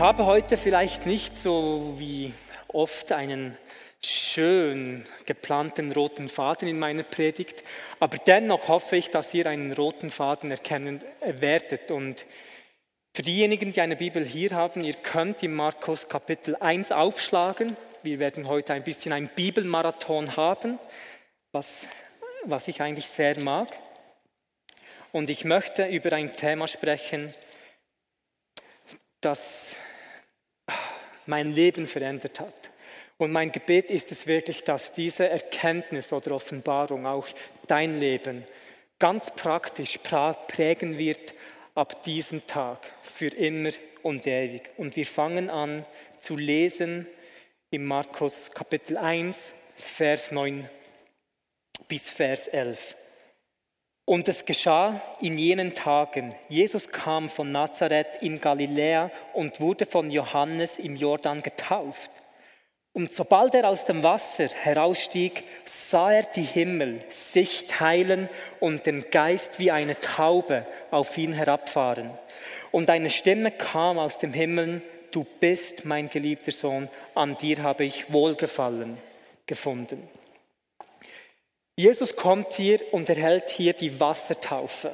Habe heute vielleicht nicht so wie oft einen schön geplanten roten Faden in meiner Predigt, aber dennoch hoffe ich, dass ihr einen roten Faden erkennen werdet. Und für diejenigen, die eine Bibel hier haben, ihr könnt im Markus Kapitel 1 aufschlagen. Wir werden heute ein bisschen einen Bibelmarathon haben, was, was ich eigentlich sehr mag. Und ich möchte über ein Thema sprechen, das mein Leben verändert hat. Und mein Gebet ist es wirklich, dass diese Erkenntnis oder Offenbarung auch dein Leben ganz praktisch prägen wird ab diesem Tag, für immer und ewig. Und wir fangen an zu lesen im Markus Kapitel 1, Vers 9 bis Vers 11. Und es geschah in jenen Tagen, Jesus kam von Nazareth in Galiläa und wurde von Johannes im Jordan getauft. Und sobald er aus dem Wasser herausstieg, sah er die Himmel sich teilen und den Geist wie eine Taube auf ihn herabfahren. Und eine Stimme kam aus dem Himmel, du bist mein geliebter Sohn, an dir habe ich Wohlgefallen gefunden. Jesus kommt hier und erhält hier die Wassertaufe.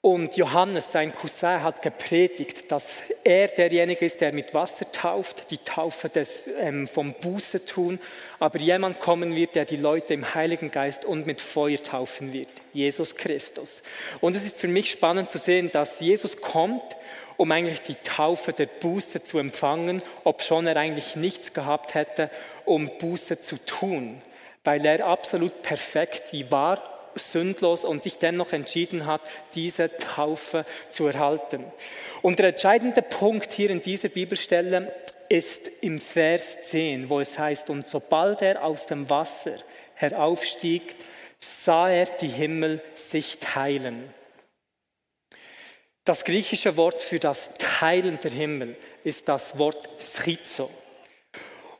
Und Johannes, sein Cousin, hat gepredigt, dass er derjenige ist, der mit Wasser tauft, die Taufe des, ähm, vom Buße tun, aber jemand kommen wird, der die Leute im Heiligen Geist und mit Feuer taufen wird, Jesus Christus. Und es ist für mich spannend zu sehen, dass Jesus kommt, um eigentlich die Taufe der Buße zu empfangen, obschon er eigentlich nichts gehabt hätte, um Buße zu tun weil er absolut perfekt war, sündlos und sich dennoch entschieden hat, diese Taufe zu erhalten. Und der entscheidende Punkt hier in dieser Bibelstelle ist im Vers 10, wo es heißt, und sobald er aus dem Wasser heraufstieg, sah er die Himmel sich teilen. Das griechische Wort für das Teilen der Himmel ist das Wort schizo.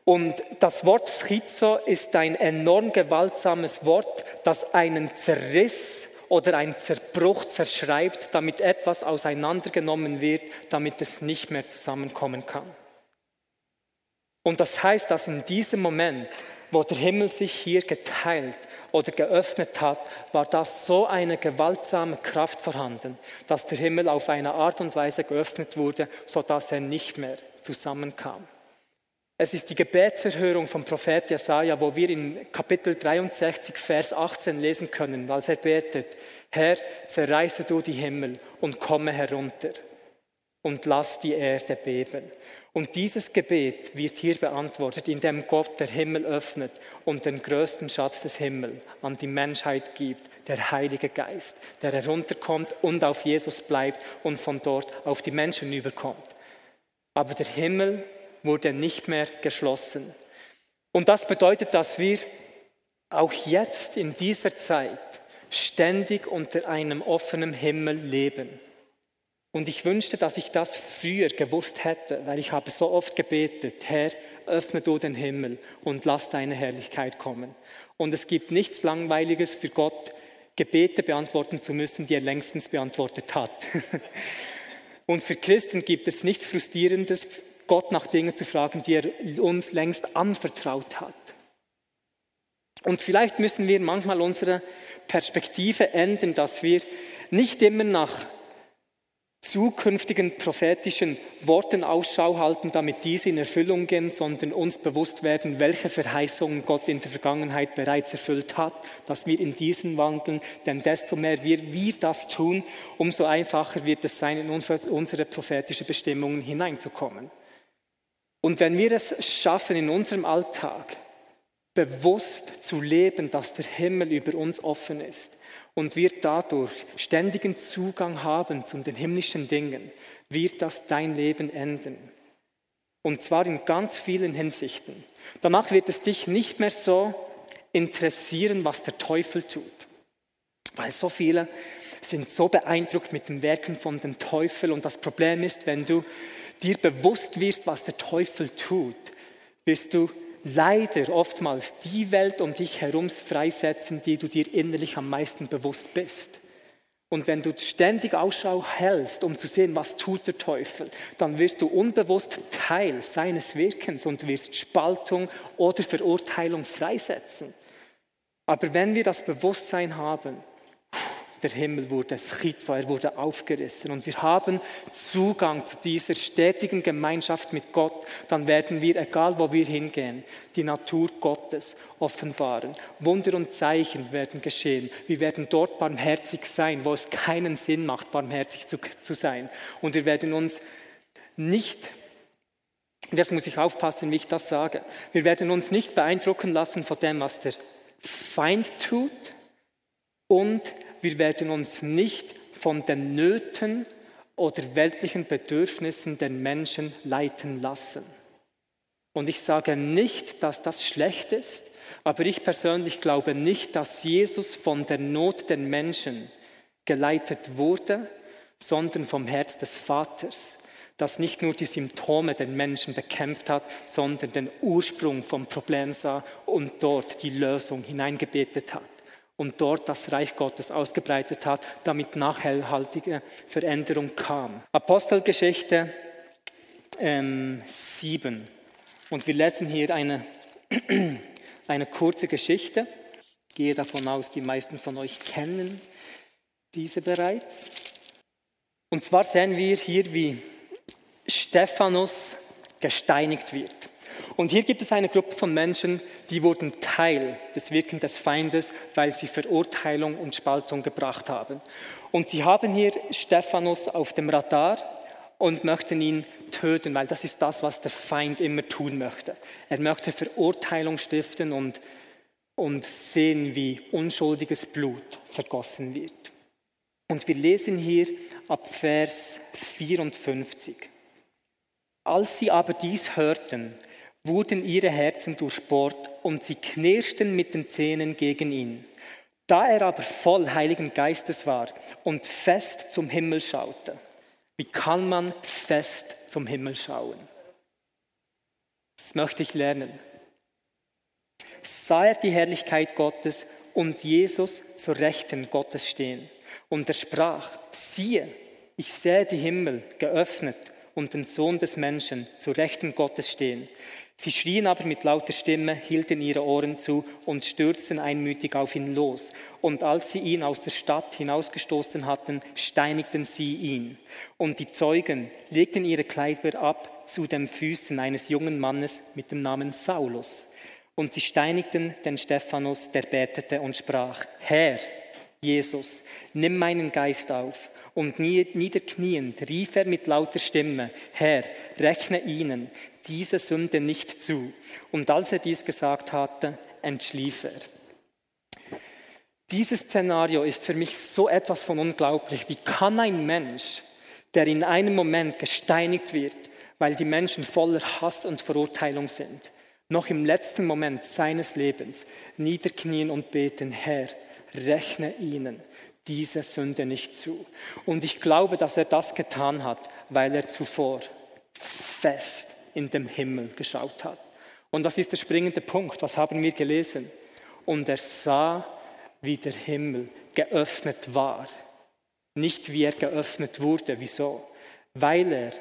Und das Wort Schizo ist ein enorm gewaltsames Wort, das einen Zerriss oder einen Zerbruch zerschreibt, damit etwas auseinandergenommen wird, damit es nicht mehr zusammenkommen kann. Und das heißt, dass in diesem Moment, wo der Himmel sich hier geteilt oder geöffnet hat, war das so eine gewaltsame Kraft vorhanden, dass der Himmel auf eine Art und Weise geöffnet wurde, sodass er nicht mehr zusammenkam. Es ist die Gebetserhörung vom Prophet Jesaja, wo wir in Kapitel 63, Vers 18 lesen können, als er betet: Herr, zerreiße du die Himmel und komme herunter und lass die Erde beben. Und dieses Gebet wird hier beantwortet, indem Gott der Himmel öffnet und den größten Schatz des Himmels an die Menschheit gibt, der Heilige Geist, der herunterkommt und auf Jesus bleibt und von dort auf die Menschen überkommt. Aber der Himmel wurde nicht mehr geschlossen. Und das bedeutet, dass wir auch jetzt in dieser Zeit ständig unter einem offenen Himmel leben. Und ich wünschte, dass ich das früher gewusst hätte, weil ich habe so oft gebetet, Herr, öffne du den Himmel und lass deine Herrlichkeit kommen. Und es gibt nichts Langweiliges für Gott, Gebete beantworten zu müssen, die er längstens beantwortet hat. Und für Christen gibt es nichts Frustrierendes, Gott nach Dingen zu fragen, die er uns längst anvertraut hat. Und vielleicht müssen wir manchmal unsere Perspektive ändern, dass wir nicht immer nach zukünftigen prophetischen Worten Ausschau halten, damit diese in Erfüllung gehen, sondern uns bewusst werden, welche Verheißungen Gott in der Vergangenheit bereits erfüllt hat, dass wir in diesen wandeln, denn desto mehr wir, wir das tun, umso einfacher wird es sein, in unsere prophetische Bestimmungen hineinzukommen. Und wenn wir es schaffen, in unserem Alltag bewusst zu leben, dass der Himmel über uns offen ist und wir dadurch ständigen Zugang haben zu den himmlischen Dingen, wird das dein Leben ändern. Und zwar in ganz vielen Hinsichten. Danach wird es dich nicht mehr so interessieren, was der Teufel tut. Weil so viele sind so beeindruckt mit den Werken von dem Teufel. Und das Problem ist, wenn du dir bewusst wirst, was der Teufel tut, wirst du leider oftmals die Welt um dich herum freisetzen, die du dir innerlich am meisten bewusst bist. Und wenn du ständig Ausschau hältst, um zu sehen, was tut der Teufel, dann wirst du unbewusst Teil seines Wirkens und wirst Spaltung oder Verurteilung freisetzen. Aber wenn wir das Bewusstsein haben, der Himmel wurde schizo, er wurde aufgerissen und wir haben Zugang zu dieser stetigen Gemeinschaft mit Gott, dann werden wir, egal wo wir hingehen, die Natur Gottes offenbaren. Wunder und Zeichen werden geschehen. Wir werden dort barmherzig sein, wo es keinen Sinn macht, barmherzig zu, zu sein. Und wir werden uns nicht Jetzt muss ich aufpassen, wie ich das sage. Wir werden uns nicht beeindrucken lassen von dem, was der Feind tut und wir werden uns nicht von den Nöten oder weltlichen Bedürfnissen der Menschen leiten lassen. Und ich sage nicht, dass das schlecht ist, aber ich persönlich glaube nicht, dass Jesus von der Not der Menschen geleitet wurde, sondern vom Herz des Vaters, das nicht nur die Symptome der Menschen bekämpft hat, sondern den Ursprung vom Problem sah und dort die Lösung hineingebetet hat und dort das Reich Gottes ausgebreitet hat, damit nachhaltige Veränderung kam. Apostelgeschichte ähm, 7. Und wir lesen hier eine, eine kurze Geschichte. Ich gehe davon aus, die meisten von euch kennen diese bereits. Und zwar sehen wir hier, wie Stephanus gesteinigt wird. Und hier gibt es eine Gruppe von Menschen, die wurden Teil des Wirkens des Feindes, weil sie Verurteilung und Spaltung gebracht haben. Und sie haben hier Stephanus auf dem Radar und möchten ihn töten, weil das ist das, was der Feind immer tun möchte. Er möchte Verurteilung stiften und, und sehen, wie unschuldiges Blut vergossen wird. Und wir lesen hier ab Vers 54. Als sie aber dies hörten, wurden ihre Herzen durchbohrt und sie knirschten mit den Zähnen gegen ihn. Da er aber voll Heiligen Geistes war und fest zum Himmel schaute. Wie kann man fest zum Himmel schauen? Das möchte ich lernen. Sah er die Herrlichkeit Gottes und Jesus zur Rechten Gottes stehen. Und er sprach, siehe, ich sehe die Himmel geöffnet und den Sohn des Menschen zu Rechten Gottes stehen. Sie schrien aber mit lauter Stimme, hielten ihre Ohren zu und stürzten einmütig auf ihn los. Und als sie ihn aus der Stadt hinausgestoßen hatten, steinigten sie ihn. Und die Zeugen legten ihre Kleider ab zu den Füßen eines jungen Mannes mit dem Namen Saulus. Und sie steinigten den Stephanus, der betete und sprach, Herr, Jesus, nimm meinen Geist auf. Und niederkniend rief er mit lauter Stimme, Herr, rechne ihnen diese Sünde nicht zu. Und als er dies gesagt hatte, entschlief er. Dieses Szenario ist für mich so etwas von unglaublich. Wie kann ein Mensch, der in einem Moment gesteinigt wird, weil die Menschen voller Hass und Verurteilung sind, noch im letzten Moment seines Lebens niederknien und beten, Herr, rechne ihnen diese Sünde nicht zu. Und ich glaube, dass er das getan hat, weil er zuvor fest in den Himmel geschaut hat. Und das ist der springende Punkt. Was haben wir gelesen? Und er sah, wie der Himmel geöffnet war. Nicht wie er geöffnet wurde. Wieso? Weil er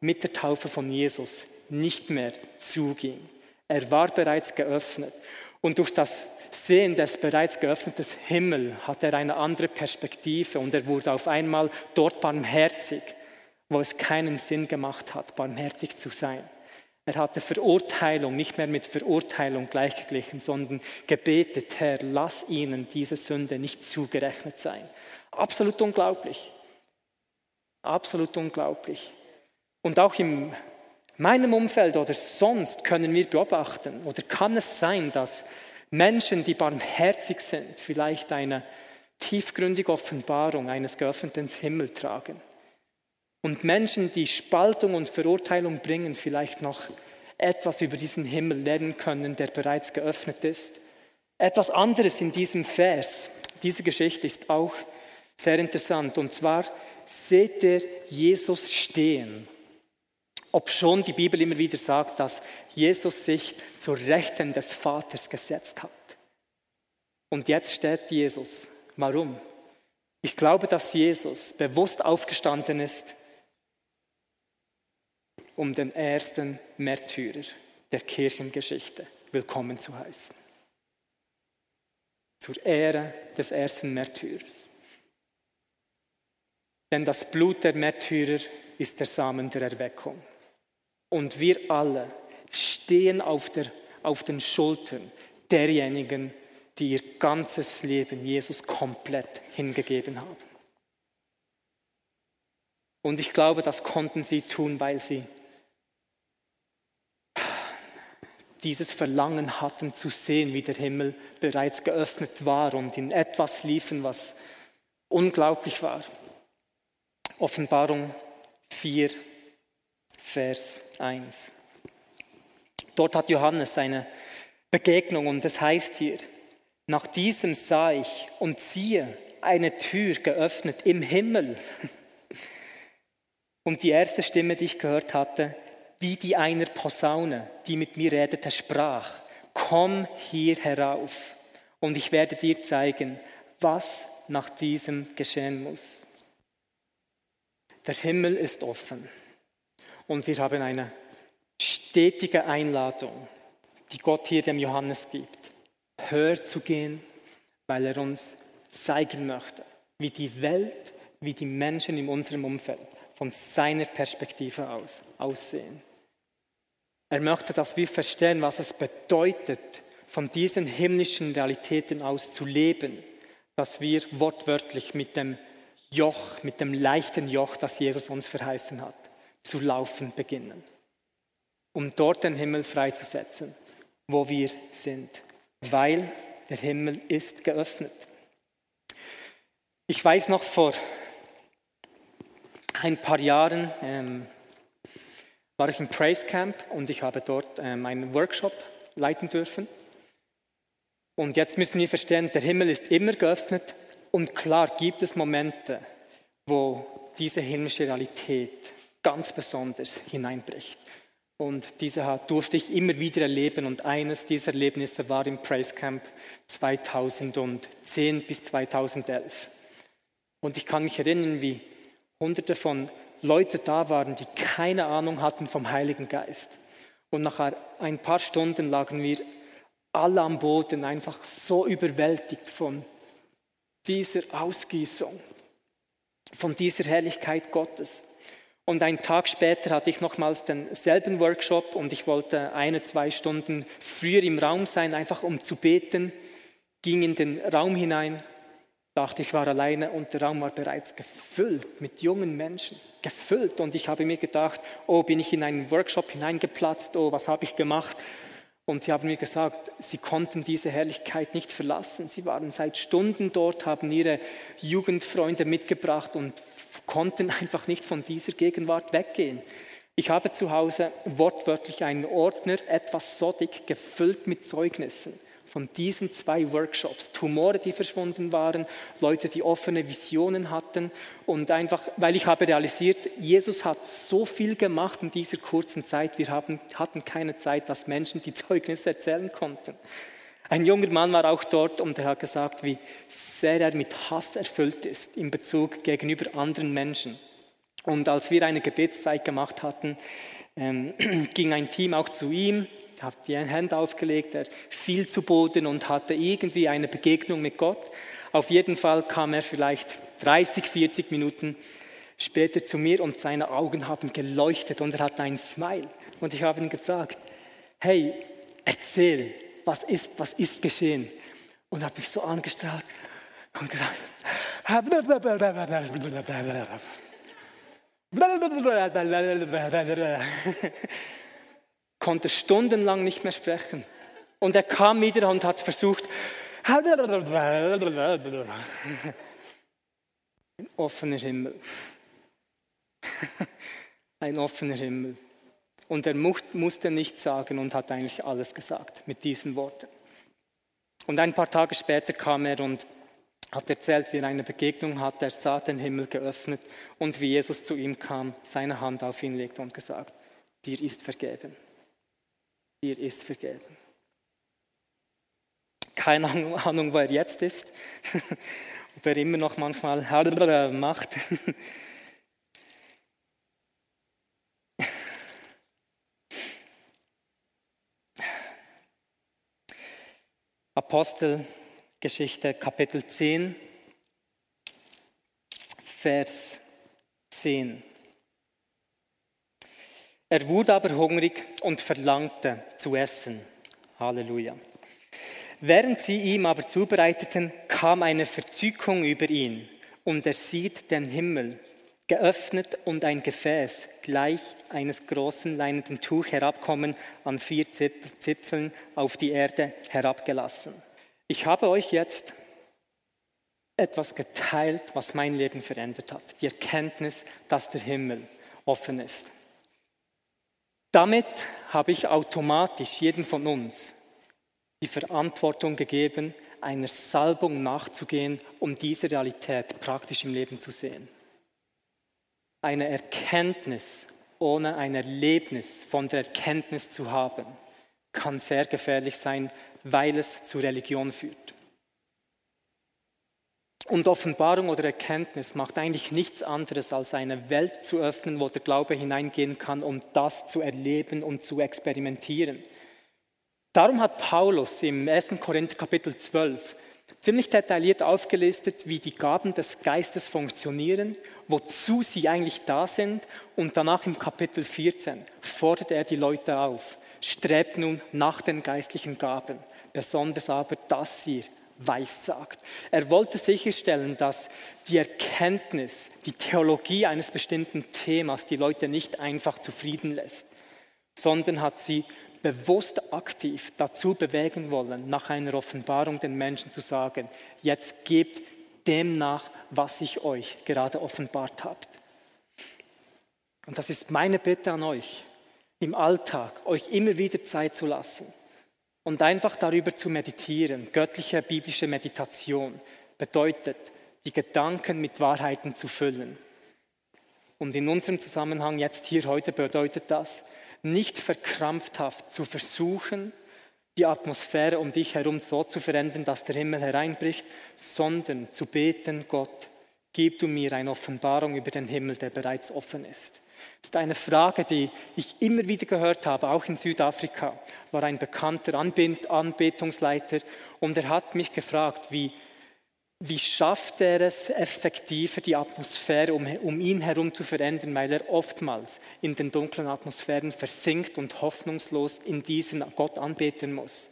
mit der Taufe von Jesus nicht mehr zuging. Er war bereits geöffnet. Und durch das Sehen des bereits geöffneten Himmel hat er eine andere Perspektive und er wurde auf einmal dort barmherzig, wo es keinen Sinn gemacht hat, barmherzig zu sein. Er hatte Verurteilung nicht mehr mit Verurteilung gleichgeglichen, sondern gebetet, Herr, lass ihnen diese Sünde nicht zugerechnet sein. Absolut unglaublich. Absolut unglaublich. Und auch in meinem Umfeld oder sonst können wir beobachten oder kann es sein, dass Menschen, die barmherzig sind, vielleicht eine tiefgründige Offenbarung eines geöffneten Himmels tragen. Und Menschen, die Spaltung und Verurteilung bringen, vielleicht noch etwas über diesen Himmel lernen können, der bereits geöffnet ist. Etwas anderes in diesem Vers, diese Geschichte ist auch sehr interessant. Und zwar seht ihr Jesus stehen. Ob schon die Bibel immer wieder sagt, dass Jesus sich zur Rechten des Vaters gesetzt hat. Und jetzt steht Jesus. Warum? Ich glaube, dass Jesus bewusst aufgestanden ist, um den ersten Märtyrer der Kirchengeschichte willkommen zu heißen. Zur Ehre des ersten Märtyrers. Denn das Blut der Märtyrer ist der Samen der Erweckung. Und wir alle stehen auf, der, auf den Schultern derjenigen, die ihr ganzes Leben Jesus komplett hingegeben haben. Und ich glaube, das konnten sie tun, weil sie dieses Verlangen hatten zu sehen, wie der Himmel bereits geöffnet war und in etwas liefen, was unglaublich war. Offenbarung 4, Vers 1. Dort hat Johannes eine Begegnung und es heißt hier, nach diesem sah ich und siehe eine Tür geöffnet im Himmel. Und die erste Stimme, die ich gehört hatte, wie die einer Posaune, die mit mir redete, sprach, komm hier herauf und ich werde dir zeigen, was nach diesem geschehen muss. Der Himmel ist offen und wir haben eine stetige Einladung, die Gott hier dem Johannes gibt höher zu gehen, weil er uns zeigen möchte, wie die Welt, wie die Menschen in unserem Umfeld von seiner Perspektive aus aussehen. Er möchte, dass wir verstehen, was es bedeutet, von diesen himmlischen Realitäten aus zu leben, dass wir wortwörtlich mit dem Joch, mit dem leichten Joch, das Jesus uns verheißen hat, zu laufen beginnen, um dort den Himmel freizusetzen, wo wir sind weil der Himmel ist geöffnet. Ich weiß noch vor ein paar Jahren ähm, war ich im Praise Camp und ich habe dort ähm, einen Workshop leiten dürfen. Und jetzt müssen wir verstehen, der Himmel ist immer geöffnet und klar gibt es Momente, wo diese himmlische Realität ganz besonders hineinbricht. Und diese durfte ich immer wieder erleben. Und eines dieser Erlebnisse war im Praise Camp 2010 bis 2011. Und ich kann mich erinnern, wie hunderte von Leuten da waren, die keine Ahnung hatten vom Heiligen Geist. Und nach ein paar Stunden lagen wir alle am Boden, einfach so überwältigt von dieser Ausgießung, von dieser Herrlichkeit Gottes. Und einen Tag später hatte ich nochmals denselben Workshop und ich wollte eine, zwei Stunden früher im Raum sein, einfach um zu beten, ging in den Raum hinein, dachte, ich war alleine und der Raum war bereits gefüllt mit jungen Menschen, gefüllt. Und ich habe mir gedacht, oh, bin ich in einen Workshop hineingeplatzt, oh, was habe ich gemacht? Und sie haben mir gesagt, sie konnten diese Herrlichkeit nicht verlassen. Sie waren seit Stunden dort, haben ihre Jugendfreunde mitgebracht und konnten einfach nicht von dieser Gegenwart weggehen. Ich habe zu Hause wortwörtlich einen Ordner, etwas soddig, gefüllt mit Zeugnissen von diesen zwei Workshops. Tumore, die verschwunden waren, Leute, die offene Visionen hatten und einfach, weil ich habe realisiert, Jesus hat so viel gemacht in dieser kurzen Zeit, wir haben, hatten keine Zeit, dass Menschen die Zeugnisse erzählen konnten. Ein junger Mann war auch dort und er hat gesagt, wie sehr er mit Hass erfüllt ist in Bezug gegenüber anderen Menschen. Und als wir eine Gebetszeit gemacht hatten, ähm, ging ein Team auch zu ihm, hat die Hände aufgelegt, er fiel zu Boden und hatte irgendwie eine Begegnung mit Gott. Auf jeden Fall kam er vielleicht 30, 40 Minuten später zu mir und seine Augen haben geleuchtet und er hatte einen Smile. Und ich habe ihn gefragt, hey, erzähl, was ist, was ist geschehen? Und er hat mich so angestrahlt und gesagt, konnte stundenlang nicht mehr sprechen. Und er kam wieder und hat versucht, ein offener Himmel. ein offener Himmel. Und er musste nichts sagen und hat eigentlich alles gesagt mit diesen Worten. Und ein paar Tage später kam er und hat erzählt, wie er eine Begegnung hatte. Er sah den Himmel geöffnet und wie Jesus zu ihm kam, seine Hand auf ihn legte und gesagt, dir ist vergeben. Dir ist vergeben. Keine Ahnung, wo er jetzt ist, ob er immer noch manchmal macht. Apostelgeschichte Kapitel 10, Vers 10. Er wurde aber hungrig und verlangte zu essen. Halleluja. Während sie ihm aber zubereiteten, kam eine Verzückung über ihn und er sieht den Himmel geöffnet und ein Gefäß gleich eines großen leinenden Tuch herabkommen, an vier Zipfeln auf die Erde herabgelassen. Ich habe euch jetzt etwas geteilt, was mein Leben verändert hat. Die Erkenntnis, dass der Himmel offen ist. Damit habe ich automatisch jedem von uns die Verantwortung gegeben, einer Salbung nachzugehen, um diese Realität praktisch im Leben zu sehen. Eine Erkenntnis ohne ein Erlebnis von der Erkenntnis zu haben, kann sehr gefährlich sein, weil es zu Religion führt. Und Offenbarung oder Erkenntnis macht eigentlich nichts anderes, als eine Welt zu öffnen, wo der Glaube hineingehen kann, um das zu erleben und zu experimentieren. Darum hat Paulus im 1. Korinther Kapitel 12 ziemlich detailliert aufgelistet, wie die Gaben des Geistes funktionieren, wozu sie eigentlich da sind. Und danach im Kapitel 14 fordert er die Leute auf, strebt nun nach den geistlichen Gaben, besonders aber, dass ihr weissagt. Er wollte sicherstellen, dass die Erkenntnis, die Theologie eines bestimmten Themas die Leute nicht einfach zufrieden lässt, sondern hat sie bewusst aktiv dazu bewegen wollen, nach einer Offenbarung den Menschen zu sagen, jetzt gebt dem nach, was ich euch gerade offenbart habt. Und das ist meine Bitte an euch, im Alltag euch immer wieder Zeit zu lassen und einfach darüber zu meditieren. Göttliche biblische Meditation bedeutet, die Gedanken mit Wahrheiten zu füllen. Und in unserem Zusammenhang jetzt hier heute bedeutet das, nicht verkrampfthaft zu versuchen, die Atmosphäre um dich herum so zu verändern, dass der Himmel hereinbricht, sondern zu beten, Gott, gib du mir eine Offenbarung über den Himmel, der bereits offen ist. Das ist eine Frage, die ich immer wieder gehört habe, auch in Südafrika, war ein bekannter Anbetungsleiter und er hat mich gefragt, wie wie schafft er es effektiver, die Atmosphäre um, um, ihn herum zu verändern, weil er oftmals in den dunklen Atmosphären versinkt und hoffnungslos in diesen Gott anbeten muss.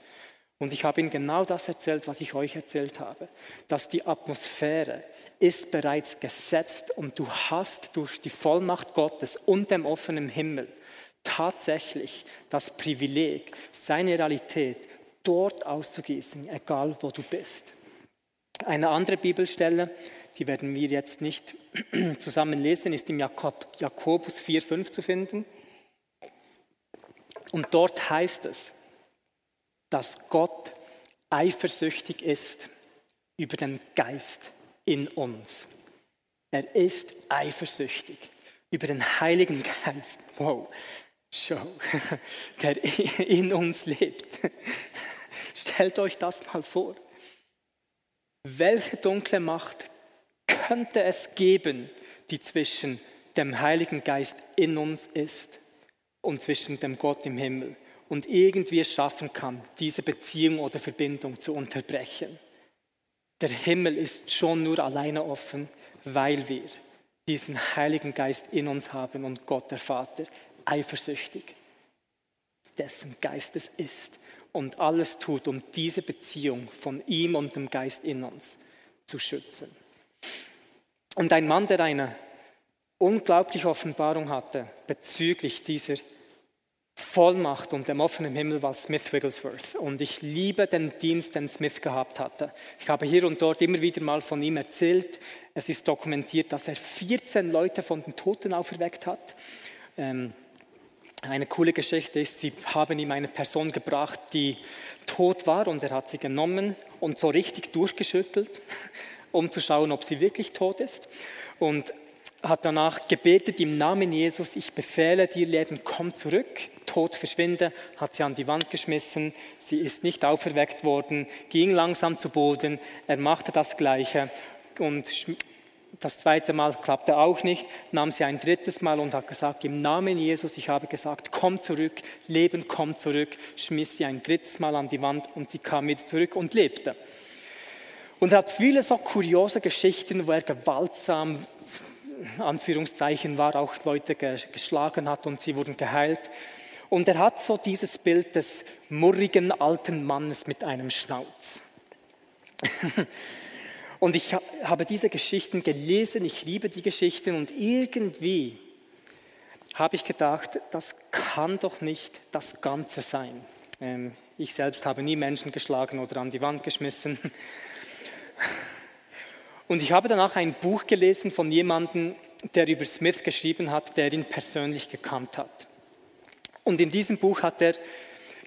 Und ich habe ihm genau das erzählt, was ich euch erzählt habe, dass die Atmosphäre ist bereits gesetzt und du hast durch die Vollmacht Gottes und dem offenen Himmel tatsächlich das Privileg, seine Realität dort auszugießen, egal wo du bist. Eine andere Bibelstelle, die werden wir jetzt nicht zusammen lesen, ist im Jakob, Jakobus 4,5 zu finden. Und dort heißt es, dass Gott eifersüchtig ist über den Geist in uns. Er ist eifersüchtig über den Heiligen Geist. Wow, Show, der in uns lebt. Stellt euch das mal vor. Welche dunkle Macht könnte es geben, die zwischen dem Heiligen Geist in uns ist und zwischen dem Gott im Himmel und irgendwie es schaffen kann, diese Beziehung oder Verbindung zu unterbrechen? Der Himmel ist schon nur alleine offen, weil wir diesen Heiligen Geist in uns haben und Gott, der Vater, eifersüchtig, dessen Geist es ist und alles tut, um diese Beziehung von ihm und dem Geist in uns zu schützen. Und ein Mann, der eine unglaubliche Offenbarung hatte bezüglich dieser Vollmacht und dem offenen Himmel war Smith Wigglesworth. Und ich liebe den Dienst, den Smith gehabt hatte. Ich habe hier und dort immer wieder mal von ihm erzählt. Es ist dokumentiert, dass er 14 Leute von den Toten auferweckt hat. Ähm, eine coole Geschichte ist, sie haben ihm eine Person gebracht, die tot war und er hat sie genommen und so richtig durchgeschüttelt, um zu schauen, ob sie wirklich tot ist. Und hat danach gebetet im Namen Jesus, ich befehle dir Leben, komm zurück. Tod verschwinde, hat sie an die Wand geschmissen, sie ist nicht auferweckt worden, ging langsam zu Boden, er machte das Gleiche und das zweite Mal klappte auch nicht, nahm sie ein drittes Mal und hat gesagt, im Namen Jesus, ich habe gesagt, komm zurück, Leben, komm zurück, schmiss sie ein drittes Mal an die Wand und sie kam wieder zurück und lebte. Und er hat viele so kuriose Geschichten, wo er gewaltsam Anführungszeichen war, auch Leute geschlagen hat und sie wurden geheilt. Und er hat so dieses Bild des murrigen alten Mannes mit einem Schnauz. und ich habe diese Geschichten gelesen, ich liebe die Geschichten und irgendwie habe ich gedacht, das kann doch nicht das Ganze sein. Ähm, ich selbst habe nie Menschen geschlagen oder an die Wand geschmissen. Und ich habe danach ein Buch gelesen von jemandem, der über Smith geschrieben hat, der ihn persönlich gekannt hat. Und in diesem Buch hat er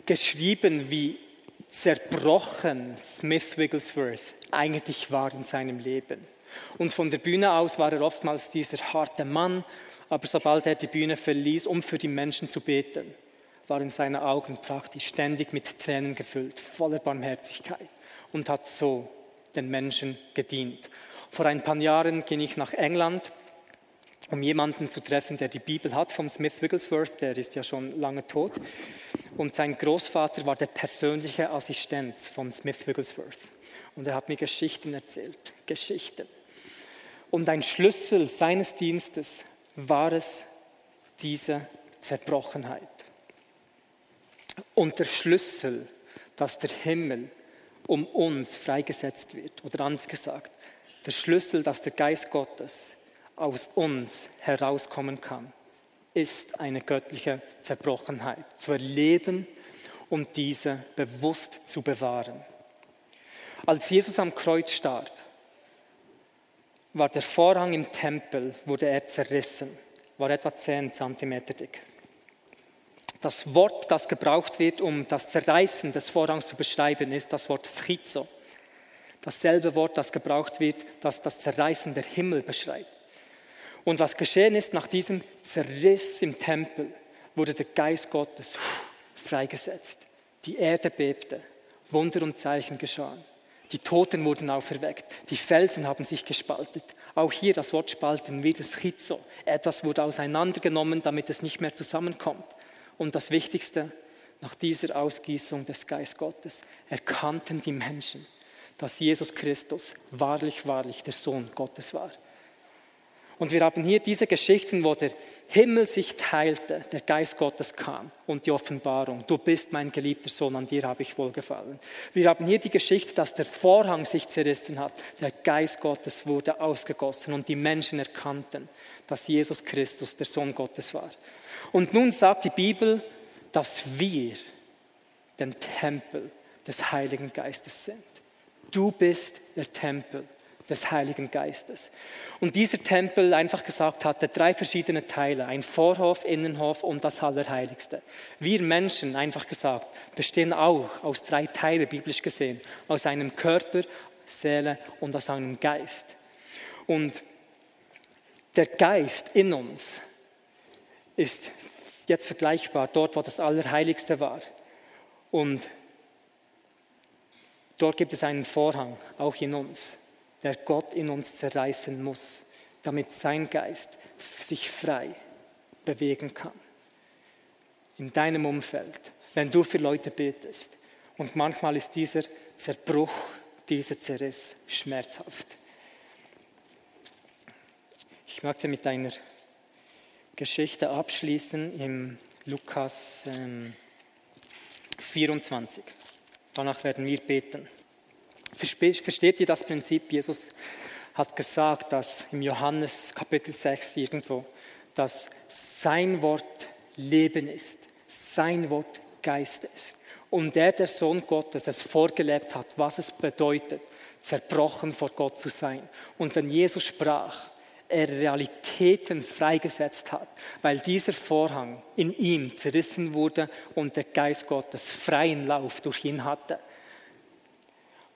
geschrieben, wie zerbrochen Smith Wigglesworth eigentlich war in seinem Leben. Und von der Bühne aus war er oftmals dieser harte Mann, aber sobald er die Bühne verließ, um für die Menschen zu beten, waren seine Augen praktisch ständig mit Tränen gefüllt, voller Barmherzigkeit und hat so den Menschen gedient. Vor ein paar Jahren ging ich nach England, um jemanden zu treffen, der die Bibel hat vom Smith Wigglesworth, der ist ja schon lange tot. Und sein Großvater war der persönliche Assistent von Smith Wigglesworth. Und er hat mir Geschichten erzählt, Geschichten. Und ein Schlüssel seines Dienstes war es, diese Zerbrochenheit. Und der Schlüssel, dass der Himmel um uns freigesetzt wird, oder anders gesagt, der Schlüssel, dass der Geist Gottes aus uns herauskommen kann, ist eine göttliche Zerbrochenheit zu erleben und diese bewusst zu bewahren. Als Jesus am Kreuz starb, war der Vorhang im Tempel, wurde er zerrissen, war etwa 10 cm dick. Das Wort, das gebraucht wird, um das Zerreißen des Vorhangs zu beschreiben, ist das Wort Schizo dasselbe Wort, das gebraucht wird, das das Zerreißen der Himmel beschreibt. Und was geschehen ist nach diesem Zerriss im Tempel, wurde der Geist Gottes freigesetzt. Die Erde bebte, Wunder und Zeichen geschahen. Die Toten wurden auferweckt, die Felsen haben sich gespaltet. Auch hier das Wort spalten, wie das Schizo. Etwas wurde auseinandergenommen, damit es nicht mehr zusammenkommt. Und das Wichtigste, nach dieser Ausgießung des Geist Gottes erkannten die Menschen, dass Jesus Christus wahrlich, wahrlich der Sohn Gottes war. Und wir haben hier diese Geschichten, wo der Himmel sich teilte, der Geist Gottes kam und die Offenbarung, du bist mein geliebter Sohn, an dir habe ich wohlgefallen. Wir haben hier die Geschichte, dass der Vorhang sich zerrissen hat, der Geist Gottes wurde ausgegossen und die Menschen erkannten, dass Jesus Christus der Sohn Gottes war. Und nun sagt die Bibel, dass wir den Tempel des Heiligen Geistes sind. Du bist der Tempel des Heiligen Geistes. Und dieser Tempel, einfach gesagt, hatte drei verschiedene Teile, ein Vorhof, Innenhof und das Allerheiligste. Wir Menschen, einfach gesagt, bestehen auch aus drei Teilen, biblisch gesehen, aus einem Körper, Seele und aus einem Geist. Und der Geist in uns ist jetzt vergleichbar dort, wo das Allerheiligste war. Und Dort gibt es einen Vorhang, auch in uns, der Gott in uns zerreißen muss, damit sein Geist sich frei bewegen kann. In deinem Umfeld, wenn du für Leute betest. Und manchmal ist dieser Zerbruch, dieser Zerriss schmerzhaft. Ich möchte mit einer Geschichte abschließen im Lukas ähm, 24. Danach werden wir beten. Versteht ihr das Prinzip? Jesus hat gesagt, dass im Johannes Kapitel 6 irgendwo, dass sein Wort Leben ist. sein Wort Geist ist. Und der, der Sohn Gottes, es vorgelebt hat, was es bedeutet, zerbrochen vor Gott zu sein. Und wenn Jesus sprach, er Realitäten freigesetzt hat, weil dieser Vorhang in ihm zerrissen wurde und der Geist Gottes freien Lauf durch ihn hatte.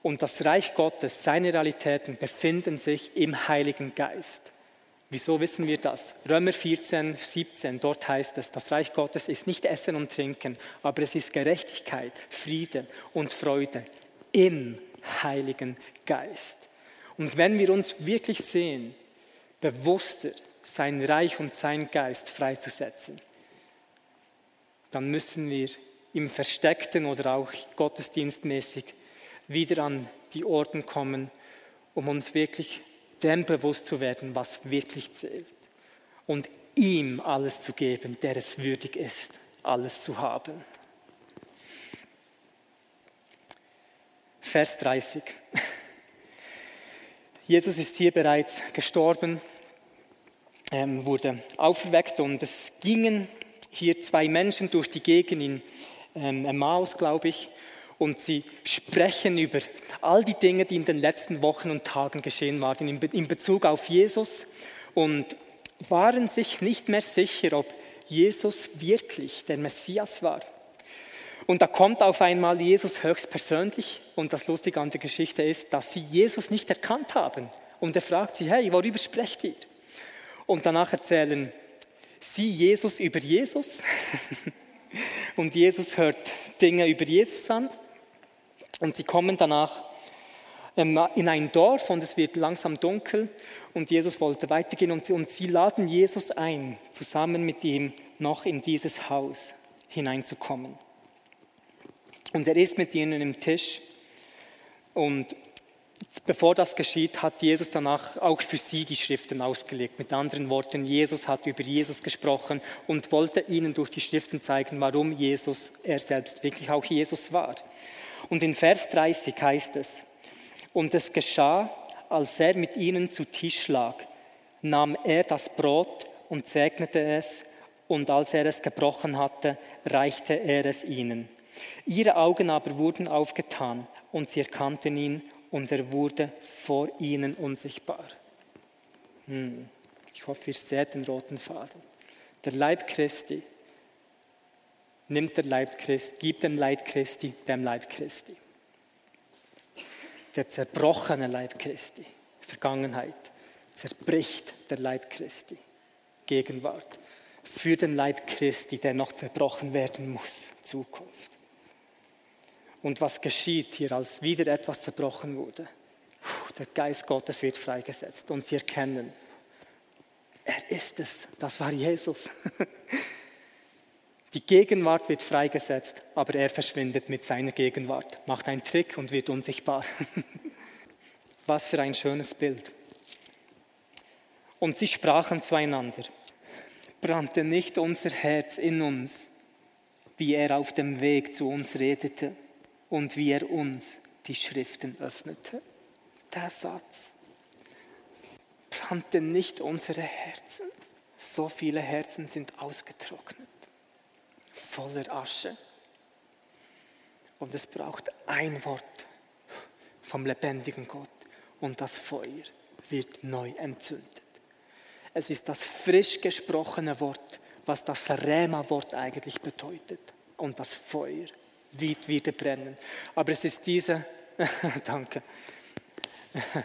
Und das Reich Gottes, seine Realitäten befinden sich im Heiligen Geist. Wieso wissen wir das? Römer 14, 17, dort heißt es, das Reich Gottes ist nicht Essen und Trinken, aber es ist Gerechtigkeit, Friede und Freude im Heiligen Geist. Und wenn wir uns wirklich sehen, bewusster sein Reich und sein Geist freizusetzen, dann müssen wir im Versteckten oder auch gottesdienstmäßig wieder an die Orten kommen, um uns wirklich dem bewusst zu werden, was wirklich zählt. Und ihm alles zu geben, der es würdig ist, alles zu haben. Vers 30. Jesus ist hier bereits gestorben, ähm, wurde auferweckt und es gingen hier zwei Menschen durch die Gegend in ähm, Emmaus, glaube ich, und sie sprechen über all die Dinge, die in den letzten Wochen und Tagen geschehen waren in Bezug auf Jesus und waren sich nicht mehr sicher, ob Jesus wirklich der Messias war. Und da kommt auf einmal Jesus höchstpersönlich und das Lustige an der Geschichte ist, dass sie Jesus nicht erkannt haben. Und er fragt sie, hey, worüber sprecht ihr? Und danach erzählen sie Jesus über Jesus und Jesus hört Dinge über Jesus an und sie kommen danach ähm, in ein Dorf und es wird langsam dunkel und Jesus wollte weitergehen und und sie laden Jesus ein, zusammen mit ihm noch in dieses Haus hineinzukommen. Und er ist mit ihnen im Tisch und bevor das geschieht, hat Jesus danach auch für sie die Schriften ausgelegt. Mit anderen Worten, Jesus hat über Jesus gesprochen und wollte ihnen durch die Schriften zeigen, warum Jesus er selbst wirklich auch Jesus war. Und in Vers 30 heißt es, und es geschah, als er mit ihnen zu Tisch lag, nahm er das Brot und segnete es, und als er es gebrochen hatte, reichte er es ihnen. Ihre Augen aber wurden aufgetan, und sie erkannten ihn, und er wurde vor ihnen unsichtbar. Hm. Ich hoffe, ihr seht den roten Faden. Der Leib Christi nimmt der Leib Christi, gibt dem Leib Christi dem Leib Christi. Der zerbrochene Leib Christi, Vergangenheit, zerbricht der Leib Christi, Gegenwart, für den Leib Christi, der noch zerbrochen werden muss, Zukunft. Und was geschieht hier, als wieder etwas zerbrochen wurde? Der Geist Gottes wird freigesetzt und sie erkennen, er ist es, das war Jesus. Die Gegenwart wird freigesetzt, aber er verschwindet mit seiner Gegenwart, macht einen Trick und wird unsichtbar. Was für ein schönes Bild. Und sie sprachen zueinander, brannte nicht unser Herz in uns, wie er auf dem Weg zu uns redete und wie er uns die Schriften öffnete. Der Satz, brannte nicht unsere Herzen. So viele Herzen sind ausgetrocknet voller Asche. Und es braucht ein Wort vom lebendigen Gott und das Feuer wird neu entzündet. Es ist das frisch gesprochene Wort, was das Rema-Wort eigentlich bedeutet. Und das Feuer wird wieder brennen. Aber es ist diese, danke,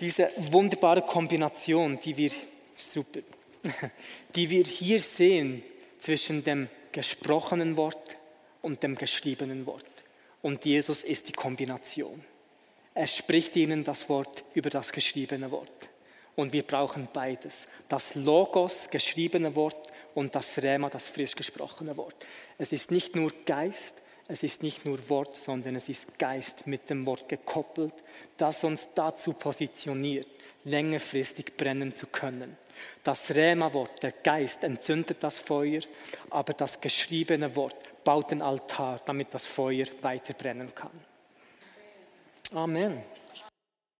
diese wunderbare Kombination, die wir, super, die wir hier sehen zwischen dem gesprochenen Wort und dem geschriebenen Wort. Und Jesus ist die Kombination. Er spricht ihnen das Wort über das geschriebene Wort. Und wir brauchen beides. Das Logos, geschriebene Wort, und das Rema, das frisch gesprochene Wort. Es ist nicht nur Geist, es ist nicht nur Wort, sondern es ist Geist mit dem Wort gekoppelt, das uns dazu positioniert, längerfristig brennen zu können. Das Rema-Wort, der Geist, entzündet das Feuer, aber das geschriebene Wort baut den Altar, damit das Feuer weiter brennen kann. Amen.